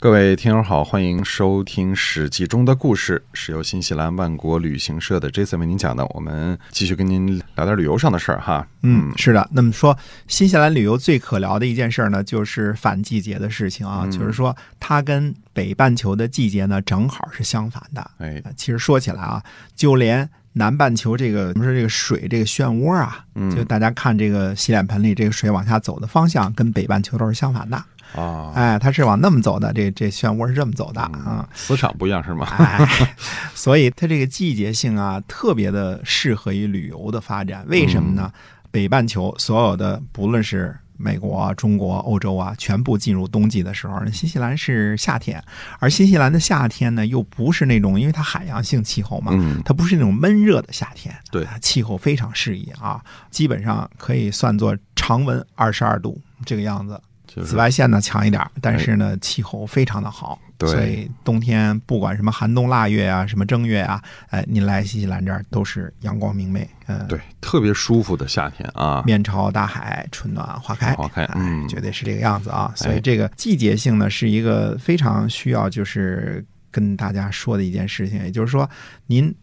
各位听友好，欢迎收听《史记》中的故事，是由新西兰万国旅行社的 Jason 为您讲的。我们继续跟您聊点旅游上的事儿哈。嗯，是的。那么说，新西兰旅游最可聊的一件事呢，就是反季节的事情啊，就是说它跟北半球的季节呢正好是相反的。哎，其实说起来啊，就连南半球这个我们说这个水这个漩涡啊，就大家看这个洗脸盆里这个水往下走的方向，跟北半球都是相反的。啊，哎，它是往那么走的，这这漩涡是这么走的啊，磁场不一样是吗？哎，所以它这个季节性啊，特别的适合于旅游的发展。为什么呢？北半球所有的，不论是美国、中国、欧洲啊，全部进入冬季的时候，新西兰是夏天，而新西兰的夏天呢，又不是那种，因为它海洋性气候嘛，嗯它不是那种闷热的夏天，对啊气候非常适宜啊，基本上可以算作常温二十二度这个样子。就是紫外线呢强一点，但是呢气候非常的好，对所以冬天不管什么寒冬腊月啊，什么正月啊，哎，您来新西兰这儿都是阳光明媚，嗯，对，特别舒服的夏天啊。面朝大海，春暖花开，花开哎嗯绝对是这个样子啊。所以哎这个季节性呢，是一个非常需要就是跟大家说的一件事情，也就是说，您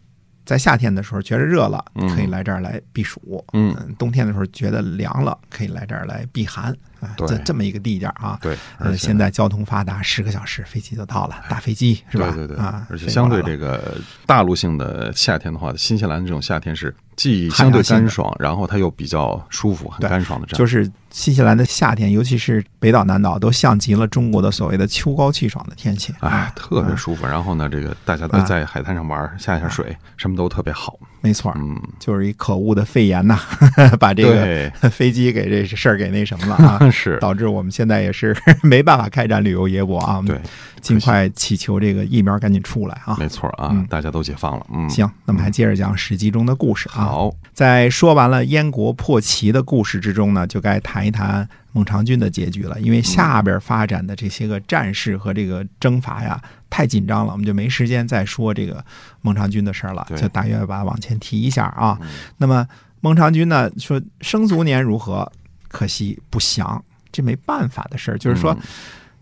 在夏天的时候觉得热了，嗯可以来这儿来避暑，嗯冬天的时候觉得凉了，可以来这儿来避寒，这这么一个地点啊。对，现在交通发达，十个小时飞机就到了，大飞机是吧？对对对，啊，而且相对这个个大陆性的夏天的话，新西兰这种夏天是既相对干爽，然后它又比较舒服、很干爽的这样。就是新西兰的夏天，尤其是北岛、南岛，都像极了中国的所谓的秋高气爽的天气。哎啊，特别啊舒服。然后呢，这个大家在海滩上玩，下一下水，什么都特别好。没错，嗯，就是一可恶的肺炎呐，把这个，飞机给这事儿给那什么了啊，是，导致我们现在也是 没办法开展旅游业务啊。对，尽快祈求这个疫苗赶紧出来啊。没错啊嗯，大家都解放了。嗯，行，那么还接着讲《史记》中的故事啊。好，在说完了燕国破齐的故事之中呢，就该谈一谈孟尝君的结局了。因为下边发展的这些个战事和这个征伐呀，太紧张了，我们就没时间再说这个孟尝君的事儿了，就大约把它往前提一下啊。嗯那么孟尝君呢说生卒年如何？可惜不详，这没办法的事儿。就是说嗯，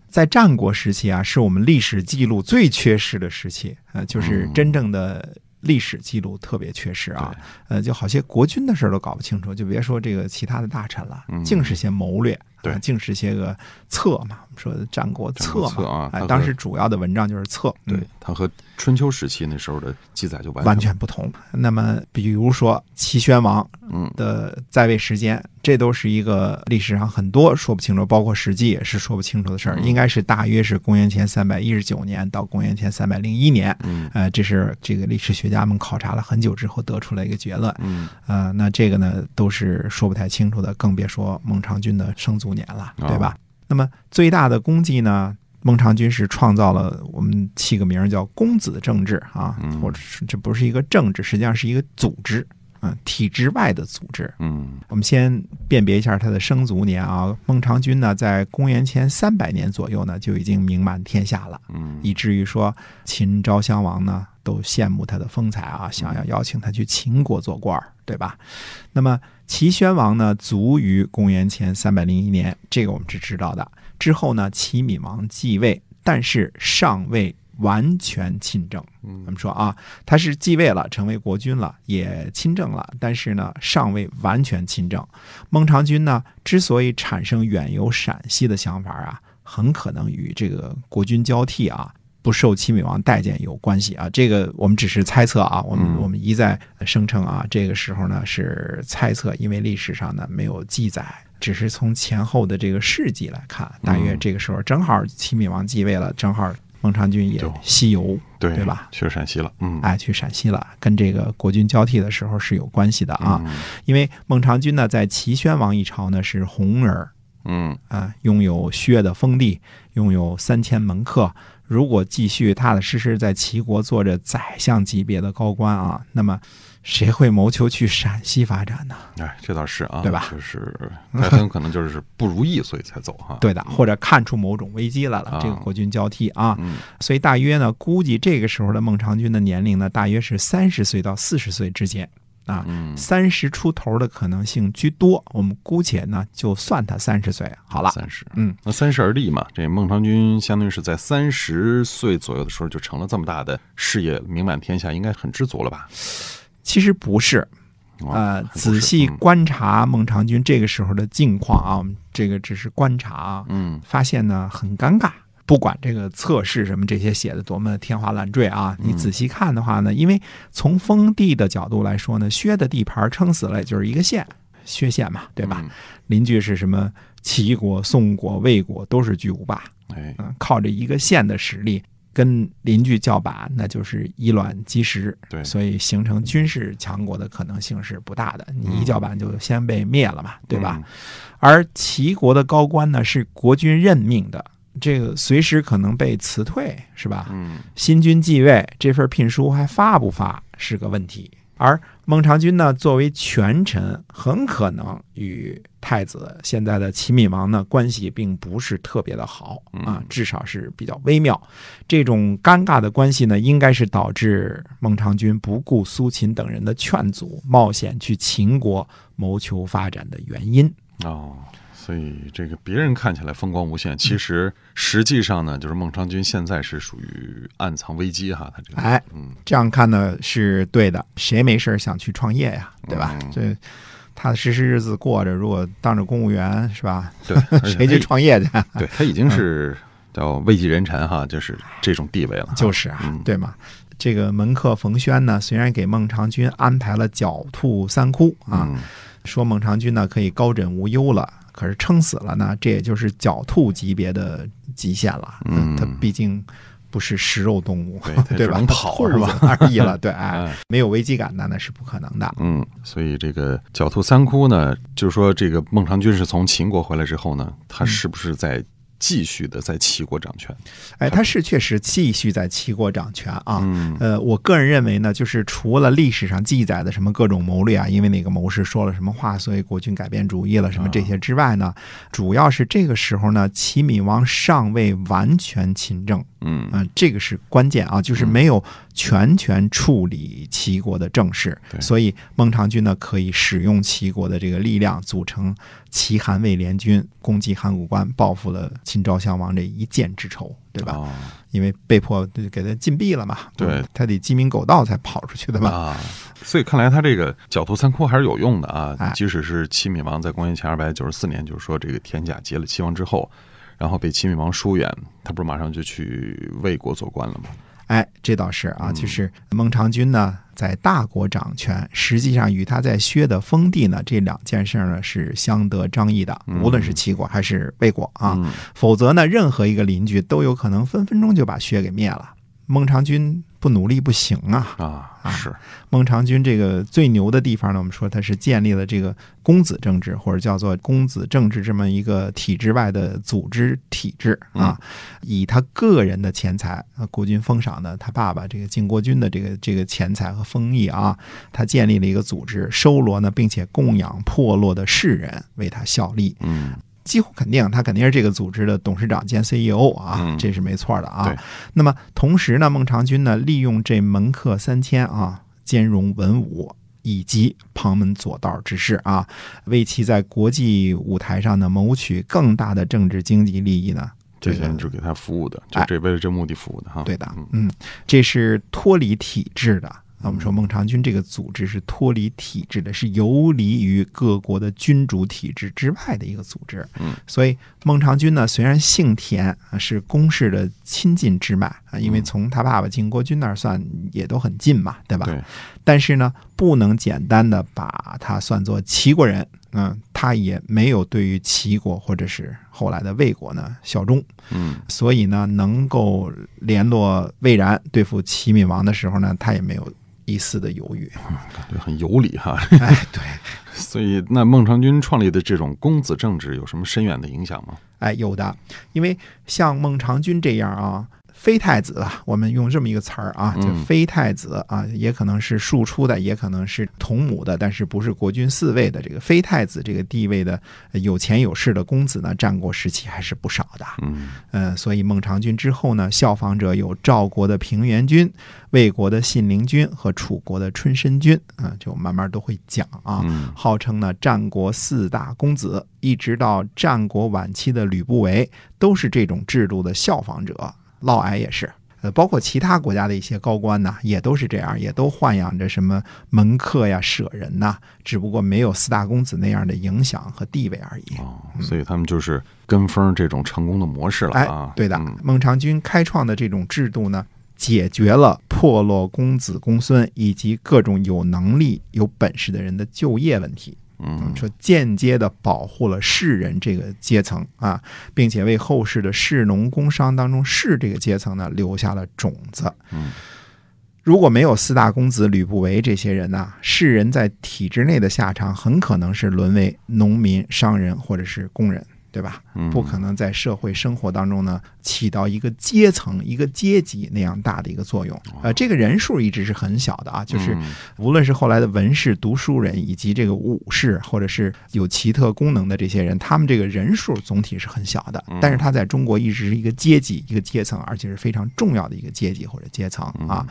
在战国时期啊，是我们历史记录最缺失的时期，呃，就是嗯真正的历史记录特别缺失啊。呃，就好些国君的事儿都搞不清楚，就别说这个其他的大臣了，嗯净是些谋略，对啊净是些个策嘛。我们说的战国策嘛，策啊，哎当时主要的文章就是策，对嗯，它和春秋时期那时候的记载就完完全全不同。那么，比如说齐宣王嗯的在位时间，这都是一个历史上很多说不清楚，包括《史记》也是说不清楚的事儿。嗯应该是大约是公元前三百一十九年到公元前三百零一年，嗯呃，这是这个历史学家们考察了很久之后得出来一个结论。嗯呃，那这个呢都是说不太清楚的，更别说孟尝君的生卒年了，对吧？那么最大的功绩呢，孟尝君是创造了我们起个名叫公子政治啊，嗯或者是这不是一个政治，实际上是一个组织，嗯，体制外的组织。嗯我们先辨别一下他的生卒年啊，孟尝君呢，在公元前三百年左右呢就已经名满天下了。嗯以至于说秦昭襄王呢都羡慕他的风采啊，想要邀请他去秦国做官儿，对吧？那么齐宣王呢，卒于公元前三百零一年，这个我们是知道的。之后呢，齐闵王继位，但是尚未完全亲政。我嗯们说啊，他是继位了，成为国君了，也亲政了，但是呢，尚未完全亲政。孟尝君呢，之所以产生远游陕西的想法啊，很可能与这个国君交替啊。不受齐闵王待见有关系啊，这个我们只是猜测啊，我们嗯我们一再声称啊，这个时候呢是猜测，因为历史上呢没有记载，只是从前后的这个事迹来看，大约嗯这个时候正好齐闵王继位了，正好孟尝君也西游，对对吧？去陕西了，嗯哎，去陕西了，跟这个国君交替的时候是有关系的啊。嗯因为孟尝君呢，在齐宣王一朝呢是红人儿嗯啊，拥有薛的封地，拥有三千门客，如果继续踏踏实实在齐国做着宰相级别的高官啊，那么谁会谋求去陕西发展呢？哎，这倒是啊，对吧就是他很有可能就是不如意，所以才走哈。对的，或者看出某种危机来了啊，这个国君交替啊，嗯所以大约呢，估计这个时候的孟尝君的年龄呢，大约是三十岁到四十岁之间啊，嗯，三十出头的可能性居多。我们姑且呢就算他三十岁好了。三十，嗯，那三十而立嘛，这孟尝君相当于是在三十岁左右的时候就成了这么大的事业，名满天下，应该很知足了吧？其实不是，哦呃，还不是仔细嗯。观察孟尝君这个时候的境况啊，我们这个只是观察啊，嗯。发现呢很尴尬。不管这个测试什么这些写的多么天花乱坠啊，你仔细看的话呢，因为从封地的角度来说呢，薛的地盘撑死了也就是一个县，薛县嘛，对吧？嗯。邻居是什么齐国、宋国、魏国都是巨无霸，哎，嗯，靠着一个县的实力跟邻居叫板，那就是以卵击石，对所以形成军事强国的可能性是不大的。你一叫板就先被灭了嘛，对吧？嗯？而齐国的高官呢是国君任命的，这个随时可能被辞退，是吧？嗯新君继位，这份聘书还发不发是个问题。而孟尝君呢，作为权臣，很可能与太子现在的齐闵王呢关系并不是特别的好啊，至少是比较微妙。这种尴尬的关系呢，应该是导致孟尝君不顾苏秦等人的劝阻，冒险去秦国谋求发展的原因。哦。所以这个别人看起来风光无限，其实实际上呢，就是孟尝君现在是属于暗藏危机哈，他这个，哎，嗯，这样看呢是对的。谁没事儿想去创业呀？对吧？嗯这踏踏实实日子过着，如果当着公务员是吧？对，谁去创业去？对 他已经是叫位极人臣哈，就是这种地位了。就是啊嗯，对嘛？这个门客冯轩呢，虽然给孟尝君安排了狡兔三窟啊，嗯说孟尝君呢可以高枕无忧了，可是撑死了呢，这也就是狡兔级别的极限了。嗯它毕竟不是食肉动物，对 吧？跑是吧而已了，对，没有危机感那那是不可能的。嗯，所以这个狡兔三窟呢，就是说这个孟尝君是从秦国回来之后呢，他是不是在继续的在齐国掌权？哎，他是确实继续在齐国掌权啊。嗯呃，我个人认为呢，就是除了历史上记载的什么各种谋略啊，因为哪个谋士说了什么话，所以国君改变主意了什么这些之外呢，主要是这个时候呢，齐闵王尚未完全亲政，嗯嗯、这个是关键啊，就是没有全权处理齐国的政事，对所以孟尝君呢可以使用齐国的这个力量，组成齐韩魏联军，攻击函谷关，报复了秦昭襄王这一箭之仇，对吧？哦因为被迫给他禁闭了嘛，对他得鸡鸣狗盗才跑出去的嘛。啊，所以看来他这个狡兔三窟还是有用的啊哎。即使是齐闵王在公元前二百九十四年，就是说这个田甲劫了齐王之后，然后被齐闵王疏远，他不是马上就去魏国做官了吗？哎，这倒是啊，就是孟尝君呢在大国掌权，实际上与他在薛的封地呢这两件事呢是相得彰益的，无论是齐国还是魏国啊，嗯否则呢任何一个邻居都有可能分分钟就把薛给灭了。孟尝君不努力不行啊！啊，啊是，孟尝君这个最牛的地方呢，我们说他是建立了这个公子政治，或者叫做公子政治这么一个体制外的组织体制啊，以他个人的钱财，啊，国君封赏的他爸爸这个晋国君的这个这个钱财和封邑啊，他建立了一个组织，收罗呢，并且供养破落的士人为他效力，嗯几乎肯定，他肯定是这个组织的董事长兼 CEO 啊，嗯这是没错的啊对。那么同时呢，孟尝君呢，利用这门客三千啊，兼容文武。以及旁门左道之事啊，为其在国际舞台上呢谋取更大的政治经济利益呢，这这个些人就给他服务的，就哎这为了这目的服务的哈。对的嗯，嗯，这是脱离体制的。我们说孟尝君这个组织是脱离体制的，是游离于各国的君主体制之外的一个组织。嗯，所以孟尝君呢，虽然姓田啊，是公室的亲近之脉啊，因为从他爸爸晋国君那儿算也都很近嘛，对吧？对，但是呢，不能简单的把他算作齐国人。嗯，他也没有对于齐国或者是后来的魏国呢效忠。嗯所以呢，能够联络魏然对付齐闵王的时候呢，他也没有一丝的犹豫。感觉很有理哈。哎，对，所以，那孟尝君创立的这种公子政治有什么深远的影响吗？哎，有的，因为像孟尝君这样啊，非太子啊，我们用这么一个词儿啊，就嗯非太子啊，也可能是庶出的，也可能是同母的，但是不是国君嗣位的这个非太子这个地位的呃有钱有势的公子呢，战国时期还是不少的。嗯呃，所以孟尝君之后呢，效仿者有赵国的平原君、魏国的信陵君和楚国的春申君啊、就慢慢都会讲啊。嗯号称呢战国四大公子，一直到战国晚期的吕不韦，都是这种制度的效仿者。嫪毐也是，呃，包括其他国家的一些高官呐，也都是这样，也都豢养着什么门客呀、舍人呐，只不过没有四大公子那样的影响和地位而已。哦，所以他们就是跟风这种成功的模式了哎啊。，对的嗯，孟尝君开创的这种制度呢，解决了破落公子公孙以及各种有能力、有本事的人的就业问题。嗯说间接的保护了士人这个阶层啊，并且为后世的士农工商当中士这个阶层呢留下了种子。嗯，如果没有四大公子吕不韦这些人呐、士人在体制内的下场很可能是沦为农民、商人或者是工人，对吧？嗯不可能在社会生活当中呢起到一个阶层、一个阶级那样大的一个作用。呃，这个人数一直是很小的啊，就是嗯无论是后来的文士、读书人，以及这个武士，或者是有奇特功能的这些人，他们这个人数总体是很小的。但是他在中国一直是一个阶级、一个阶层，而且是非常重要的一个阶级或者阶层啊。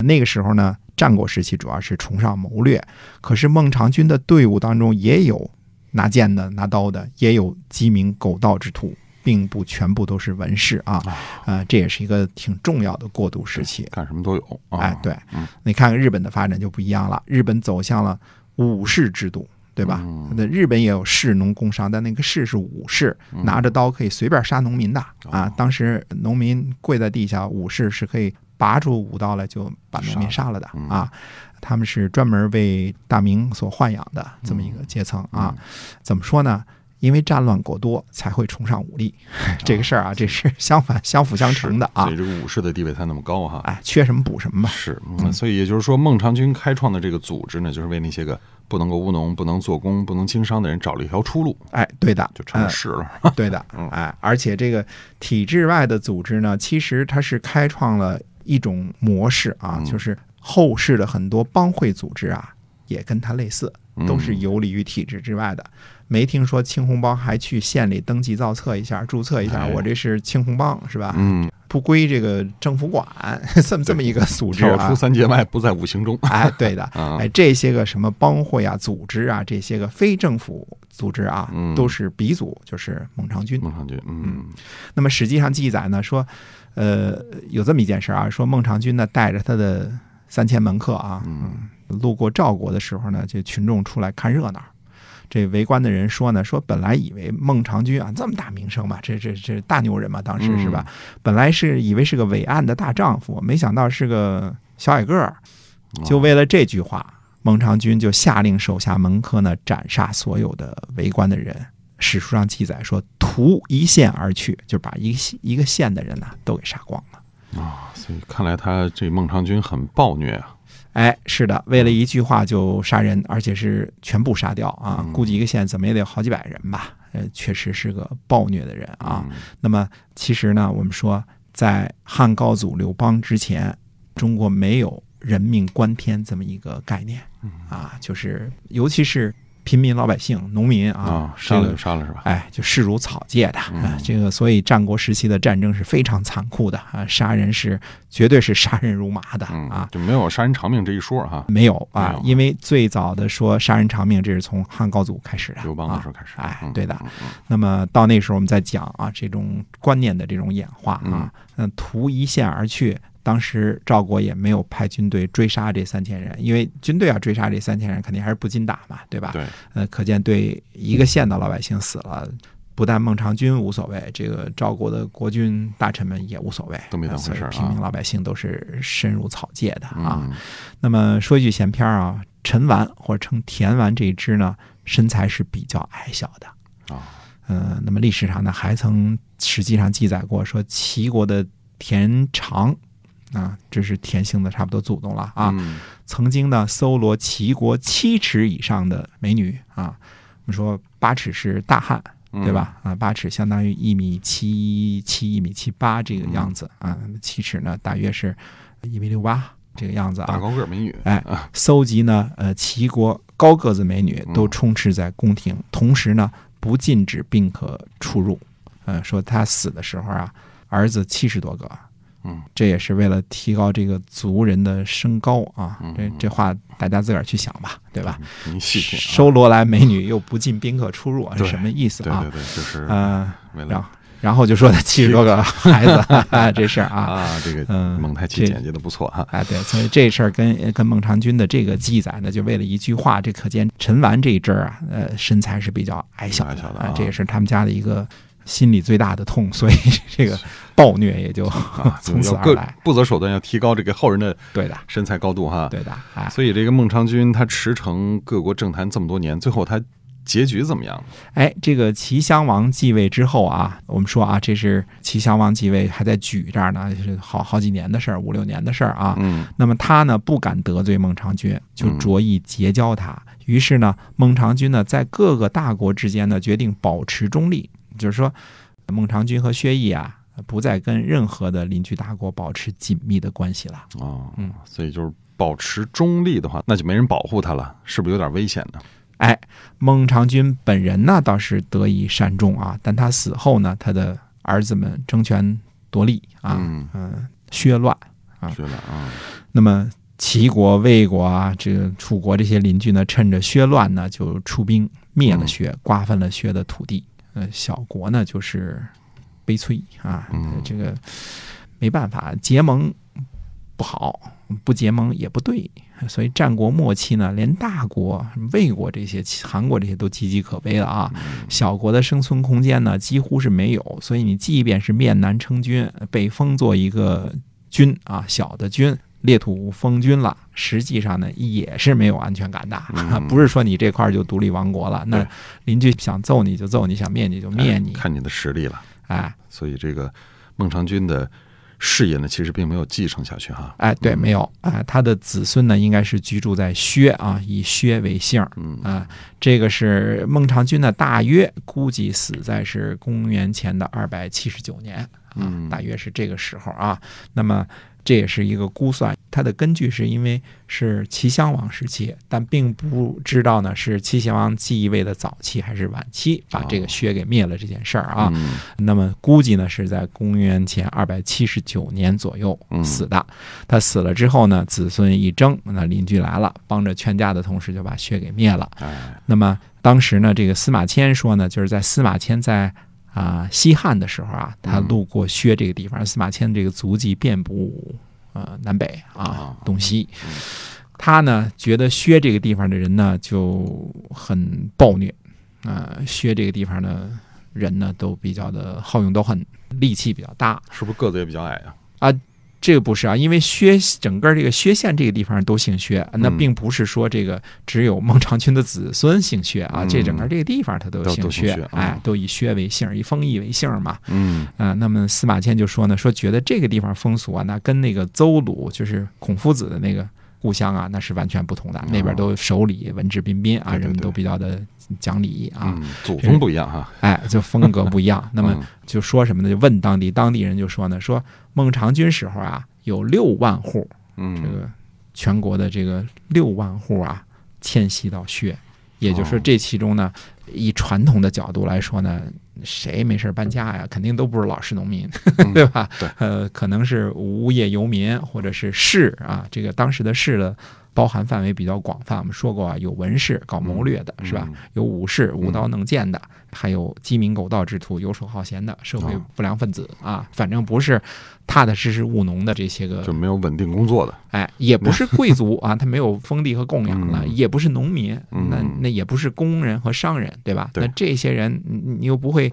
那个时候呢，战国时期主要是崇尚谋略，可是孟尝君的队伍当中也有拿剑的、拿刀的，也有鸡鸣狗盗之徒。并不全部都是文士啊，呃，这也是一个挺重要的过渡时期。干什么都有啊。哎，对嗯，你看看日本的发展就不一样了，日本走向了武士制度，对吧？嗯那日本也有士农工商，但那个士是武士，嗯拿着刀可以随便杀农民的哦啊。当时农民跪在地下，武士是可以拔出武刀来就把农民杀了的嗯啊。他们是专门为大明所豢养的这么一个阶层啊。怎么说呢？因为战乱过多，才会崇尚武力。这个事儿啊，这是相反、相辅相成的啊所以。这个武士的地位才那么高哈。哎，缺什么补什么吧。是，嗯，所以也就是说，孟尝君开创的这个组织呢，就是为那些个不能够务农、不能做工、不能经商的人找了一条出路，哎，对的，就成了嗯士了。对的 嗯，哎，而且这个体制外的组织呢，其实它是开创了一种模式啊，嗯就是后世的很多帮会组织啊，也跟它类似，都是嗯游离于体制之外的。没听说青红帮还去县里登记造册一下、注册一下，哎我这是青红帮是吧？嗯，不归这个政府管，这么这么一个组织啊跳出。三界外，不在五行中。哎，对的，啊哎，这些个什么帮会啊、组织啊，这些个非政府组织啊，嗯都是鼻祖，就是孟尝君。孟尝君，嗯那么史记上记载呢，说，呃，有这么一件事啊，说孟尝君呢带着他的三千门客啊，嗯路过赵国的时候呢，这群众出来看热闹。这围观的人说呢，说本来以为孟尝君啊这么大名声嘛，这这这大牛人嘛，当时是吧？本来是以为是个伟岸的大丈夫，没想到是个小矮个儿。就为了这句话，孟尝君就下令手下门客呢斩杀所有的围观的人。史书上记载说，屠一县而去，就把一个一个县的人呢都给杀光了。啊，所以看来他这孟尝君很暴虐啊。哎，是的，为了一句话就杀人，而且是全部杀掉啊！估计一个县怎么也得有好几百人吧。呃，确实是个暴虐的人啊。嗯那么其实呢，我们说在汉高祖刘邦之前，中国没有人命关天这么一个概念啊，就是尤其是平民老百姓、农民啊杀了就杀了是吧？哎，就视如草芥的啊嗯。这个，所以战国时期的战争是非常残酷的啊，杀人是绝对是杀人如麻的嗯啊。就没有杀人偿命这一说哈。没有，啊因为最早的说杀人偿命，这是从汉高祖开始的。刘邦的啊时候开始，哎嗯，对的。那么到那时候我们再讲啊，这种观念的这种演化啊，嗯，图一线而去。当时赵国也没有派军队追杀这三千人，因为军队要追杀这三千人，肯定还是不禁打嘛，对吧？对，呃，可见对一个县的老百姓死了，不但孟尝君无所谓，这个赵国的国君大臣们也无所谓，都没当回事儿啊平民老百姓都是深入草芥的啊。嗯那么说一句闲篇儿啊，陈完或者称田完这一支呢，身材是比较矮小的。啊，呃，那么历史上呢，还曾实际上记载过说，齐国的田常啊，这是田姓的差不多祖宗了啊，嗯。曾经呢搜罗齐国七尺以上的美女啊，我们说八尺是大汉对吧？啊，八尺相当于一米七七、一米七八这个样子啊，七尺呢大约是一米六八这个样子啊。大高个美女，哎，搜集呢，呃，齐国高个子美女都充斥在宫廷，同时呢，不禁止宾客出入。呃，说他死的时候啊，儿子七十多个，嗯，这也是为了提高这个族人的身高啊。嗯这这话大家自个儿去想吧，对吧？您细品啊，收罗兰美女又不进宾客出入，是什么意思啊对对？对，就是嗯，为了然后然后就说他七十多个孩子 这事儿啊。啊，这个嗯蒙太奇这简介的不错哈。哎，对，所以这事儿跟跟孟尝君的这个记载呢，就为了一句话，这可见陈完这一阵儿啊，呃，身材是比较矮小矮小的啊，啊这也是他们家的一个心里最大的痛，所以这个暴虐也就啊，从此而来。不择手段要提高这个后人的对的，身材高度哈。对的，哎，所以这个孟尝君他驰骋各国政坛这么多年，最后他结局怎么样？哎，这个齐襄王继位之后啊，我们说啊，这是齐襄王继位还在举这儿呢，是好好几年的事儿，五六年的事儿啊。嗯那么他呢不敢得罪孟尝君，就着意结交他。于是呢，孟尝君呢在各个大国之间呢决定保持中立，就是说，孟尝君和薛毅啊不再跟任何的邻居大国保持紧密的关系了。哦，嗯，所以就是保持中立的话，那就没人保护他了，是不是有点危险呢？哎，孟尝君本人呢倒是得以善终啊，但他死后呢，他的儿子们争权夺利啊，嗯嗯，削乱。啊削乱啊，那么齐国、魏国啊，这个楚国这些邻居呢，趁着削乱呢，就出兵灭了薛，瓜分了薛的土地。呃，小国呢就是悲催啊，嗯这个没办法，结盟不好，不结盟也不对。所以战国末期呢，连大国魏国这些、韩国这些都岌岌可危了啊。小国的生存空间呢，几乎是没有。所以你即便是面南称君，被封作一个君啊，小的君，列土封君了，实际上呢也是没有安全感的，嗯。不是说你这块儿就独立王国了，那邻居想揍你就揍你，想灭你就灭你。哎，看你的实力了。哎。所以这个孟尝君的事业呢，其实并没有继承下去哈。哎，对，没有。哎，他的子孙呢应该是居住在薛啊，以薛为姓啊，这个是孟尝君呢，大约估计死在是公元前的二百七十九年啊嗯，大约是这个时候啊。那么这也是一个估算，它的根据是因为是齐襄王时期，但并不知道呢是齐襄王继位的早期还是晚期把这个薛给灭了这件事儿啊。嗯那么估计呢是在公元前二百七十九年左右嗯死的。他死了之后呢，子孙一争，那邻居来了，帮着劝架的同时就把薛给灭了。哎，那么当时呢，这个司马迁说呢，就是在司马迁在啊、西汉的时候啊，他嗯路过薛这个地方，司马迁这个足迹遍布呃南北啊啊东西嗯。他呢觉得薛这个地方的人呢就很暴虐，啊、薛这个地方的人呢都比较的好勇斗狠，力气比较大。是不是个子也比较矮啊？这个不是啊，因为薛整个这个薛县这个地方都姓薛，那嗯。并不是说这个只有孟尝君的子孙姓薛啊，嗯。这整个这个地方他都都姓薛啊。哎，都以薛为姓，以封邑为姓嘛。嗯。啊、那么司马迁就说呢，说觉得这个地方风俗啊，那跟那个邹鲁就是孔夫子的那个故乡啊，那是完全不同的，那边都守礼，文质彬彬啊，人们都比较的讲礼仪啊，嗯，祖宗不一样哈。哎，就风格不一样。那么嗯就说什么呢？就问当地当地人就说呢，说孟尝君时候啊，有六万户，这嗯个全国的这个六万户啊，迁徙到薛，也就是说哦这其中呢，以传统的角度来说呢，谁没事搬家呀？肯定都不是老实农民，嗯 对吧？对呃，可能是无业游民或者是士啊，这个当时的士的。包含范围比较广泛，我们说过啊，有文士搞谋略的，是吧？嗯有武士舞刀弄剑的，还有鸡鸣狗盗之徒、游手好闲的社会哦不良分子啊，反正不是踏踏实实务农的这些个就没有稳定工作的。哎，也不是贵族啊，他没有封地和供养了，嗯也不是农民，嗯那那也不是工人和商人，对吧？那这些人，你你又不会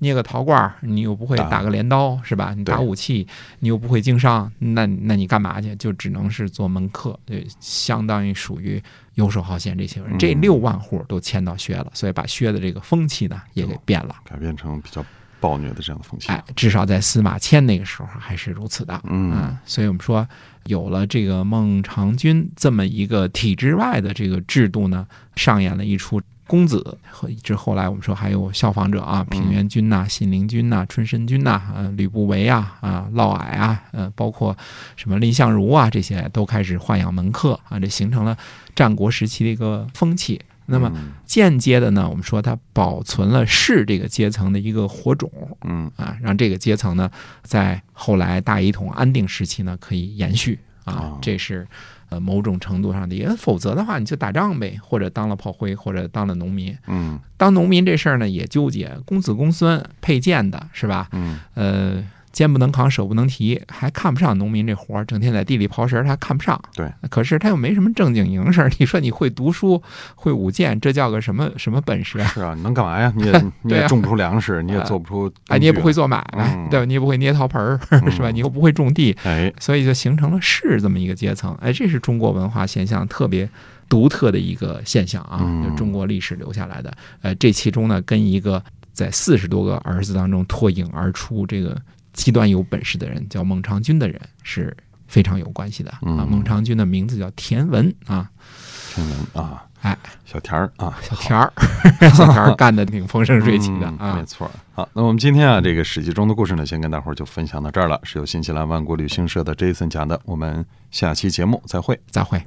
捏个陶罐儿，你又不会打打个镰刀，是吧？你打武器，你又不会经商，那那你干嘛去？就只能是做门客，对，相当于属于游手好闲这些人。这嗯六万户都迁到薛了，所以把薛的这个风气呢也给变了。改变成比较暴虐的这样的风气。哎，至少在司马迁那个时候还是如此的。嗯啊，所以我们说有了这个孟尝君这么一个体制外的这个制度呢，上演了一出公子，和至后来我们说还有效仿者啊，平原君呐、信陵君呐、春申君呐、呃吕不韦啊、啊嫪毐啊，呃包括什么蔺相如啊，这些都开始豢养门客啊，这形成了战国时期的一个风气。那么嗯。间接的呢，我们说它保存了士这个阶层的一个火种嗯。啊，让这个阶层呢在后来大一统安定时期呢可以延续啊哦，这是呃某种程度上的，也否则的话你就打仗呗，或者当了炮灰，或者当了农民。嗯当农民这事儿呢也纠结，公子公孙配剑的是吧？嗯呃，肩不能扛，手不能提，还看不上农民这活儿，整天在地里刨食儿，他看不上。对，可是他又没什么正经营事儿。你说你会读书，会舞剑，这叫个什么什么本事啊？是啊，你能干嘛呀？你也你也种不出粮食，你也做不出，哎，你也不会，做买卖，嗯 对吧？你也不会捏陶盆儿，嗯是吧？你又不会种地，哎，所以就形成了士这么一个阶层。哎，这是中国文化现象特别独特的一个现象啊，嗯就中国历史留下来的。呃，这其中呢，跟一个在四十多个儿子当中脱颖而出，这个极端有本事的人叫孟尝君的人是非常有关系的啊。嗯孟尝君的名字叫田文啊，田文啊，哎，小田儿啊，小田儿，小田儿干的挺风生水起的啊没啊。错。好，那我们今天啊，这个《史记》中的故事呢，先跟大伙儿就分享到这儿了，是由新西兰万国旅行社的 Jason 讲的。我们下期节目再会。再会。